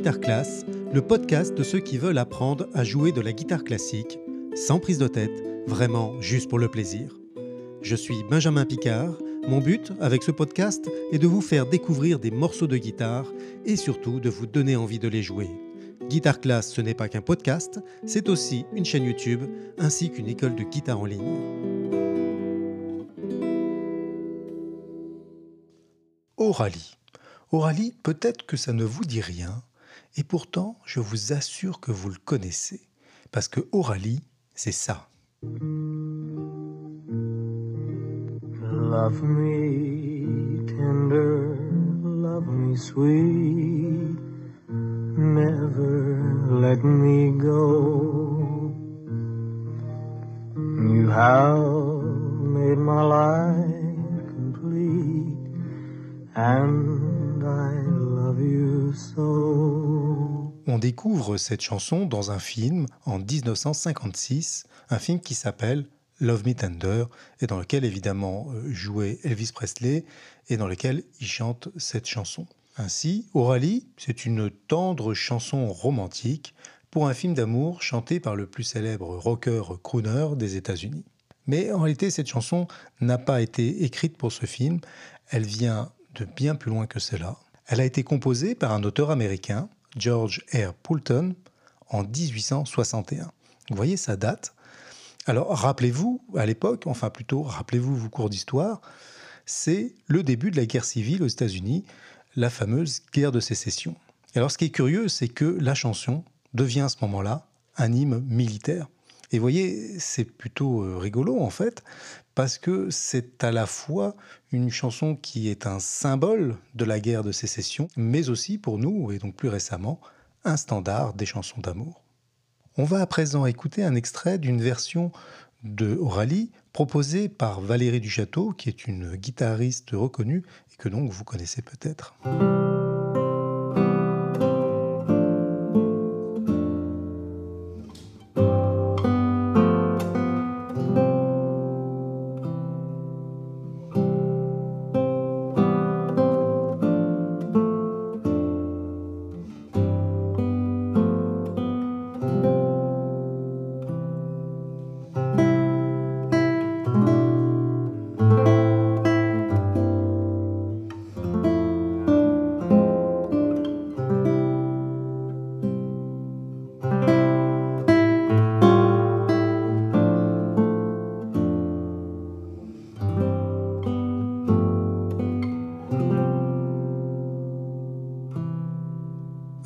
Guitare Class, le podcast de ceux qui veulent apprendre à jouer de la guitare classique, sans prise de tête, vraiment juste pour le plaisir. Je suis Benjamin Picard. Mon but avec ce podcast est de vous faire découvrir des morceaux de guitare et surtout de vous donner envie de les jouer. Guitare Class, ce n'est pas qu'un podcast, c'est aussi une chaîne YouTube ainsi qu'une école de guitare en ligne. Oralie. Oralie, peut-être que ça ne vous dit rien, et pourtant je vous assure que vous le connaissez, parce que Oralie, c'est ça. Love me tender, love me sweet, never let me go. On découvre cette chanson dans un film en 1956, un film qui s'appelle Love Me Tender, et dans lequel évidemment euh, jouait Elvis Presley, et dans lequel il chante cette chanson. Ainsi, Oralie, c'est une tendre chanson romantique pour un film d'amour chanté par le plus célèbre rocker crooner des États-Unis. Mais en réalité, cette chanson n'a pas été écrite pour ce film, elle vient de bien plus loin que cela. Elle a été composée par un auteur américain, George R. Poulton, en 1861. Vous voyez, sa date, alors rappelez-vous, à l'époque, enfin plutôt rappelez-vous vos cours d'histoire, c'est le début de la guerre civile aux États-Unis, la fameuse guerre de sécession. alors ce qui est curieux, c'est que la chanson devient à ce moment-là un hymne militaire. Et vous voyez, c'est plutôt euh, rigolo en fait, parce que c'est à la fois une chanson qui est un symbole de la guerre de sécession, mais aussi pour nous, et donc plus récemment, un standard des chansons d'amour. On va à présent écouter un extrait d'une version de Oralie proposée par Valérie Duchâteau, qui est une guitariste reconnue et que donc vous connaissez peut-être.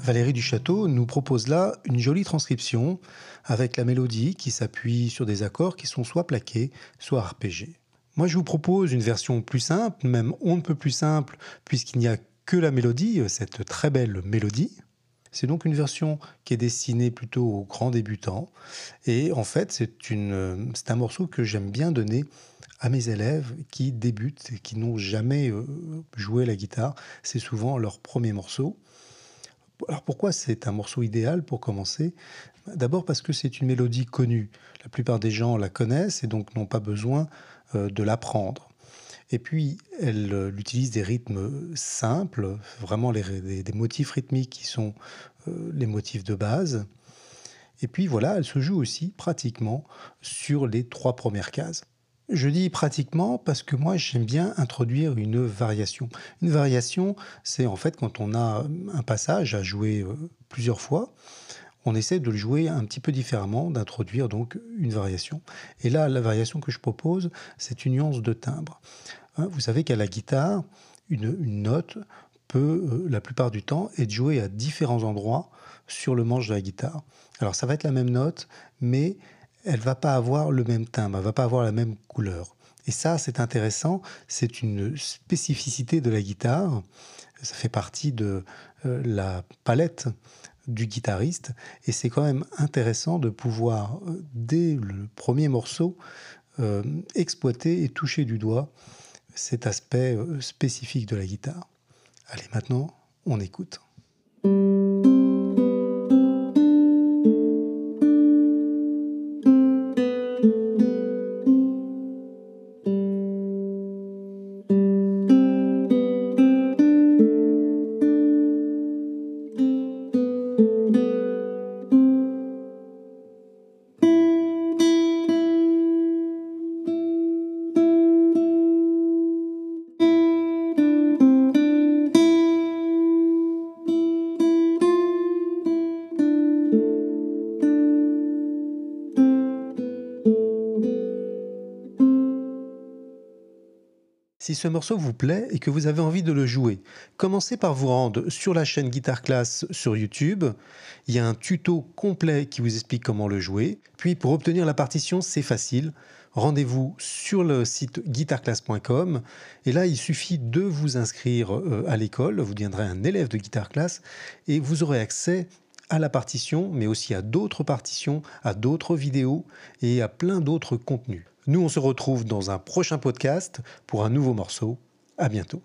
Valérie Duchâteau nous propose là une jolie transcription avec la mélodie qui s'appuie sur des accords qui sont soit plaqués, soit arpégés. Moi, je vous propose une version plus simple, même on ne peut plus simple, puisqu'il n'y a que la mélodie, cette très belle mélodie. C'est donc une version qui est destinée plutôt aux grands débutants. Et en fait, c'est un morceau que j'aime bien donner à mes élèves qui débutent et qui n'ont jamais euh, joué la guitare. C'est souvent leur premier morceau. Alors pourquoi c'est un morceau idéal pour commencer? D'abord parce que c'est une mélodie connue. La plupart des gens la connaissent et donc n'ont pas besoin euh, de l'apprendre. Et puis, elle euh, utilise des rythmes simples, vraiment des, motifs rythmiques qui sont euh, les motifs de base. Et puis voilà, elle se joue aussi pratiquement sur les trois premières cases. Je dis pratiquement parce que moi j'aime bien introduire une variation. Une variation, c'est en fait quand on a un passage à jouer euh, plusieurs fois, on essaie de le jouer un petit peu différemment, d'introduire donc une variation. Et là, la variation que je propose, c'est une nuance de timbre. Hein, vous savez qu'à la guitare, une, note peut, euh, la plupart du temps, être jouée à différents endroits sur le manche de la guitare. Alors ça va être la même note, mais elle va pas avoir le même timbre, elle va pas avoir la même couleur. Et ça, c'est intéressant, c'est une spécificité de la guitare, ça fait partie de euh, la palette du guitariste, et c'est quand même intéressant de pouvoir, euh, dès le premier morceau, euh, exploiter et toucher du doigt cet aspect spécifique de la guitare. Allez, maintenant, on écoute. Si ce morceau vous plaît et que vous avez envie de le jouer, commencez par vous rendre sur la chaîne Guitar Class sur YouTube. Il y a un tuto complet qui vous explique comment le jouer. Puis pour obtenir la partition, c'est facile. Rendez-vous sur le site guitarclass.com et là il suffit de vous inscrire euh, à l'école, vous deviendrez un élève de Guitar Class et vous aurez accès à la partition, mais aussi à d'autres partitions, à d'autres vidéos et à plein d'autres contenus. Nous, on se retrouve dans un prochain podcast pour un nouveau morceau. À bientôt.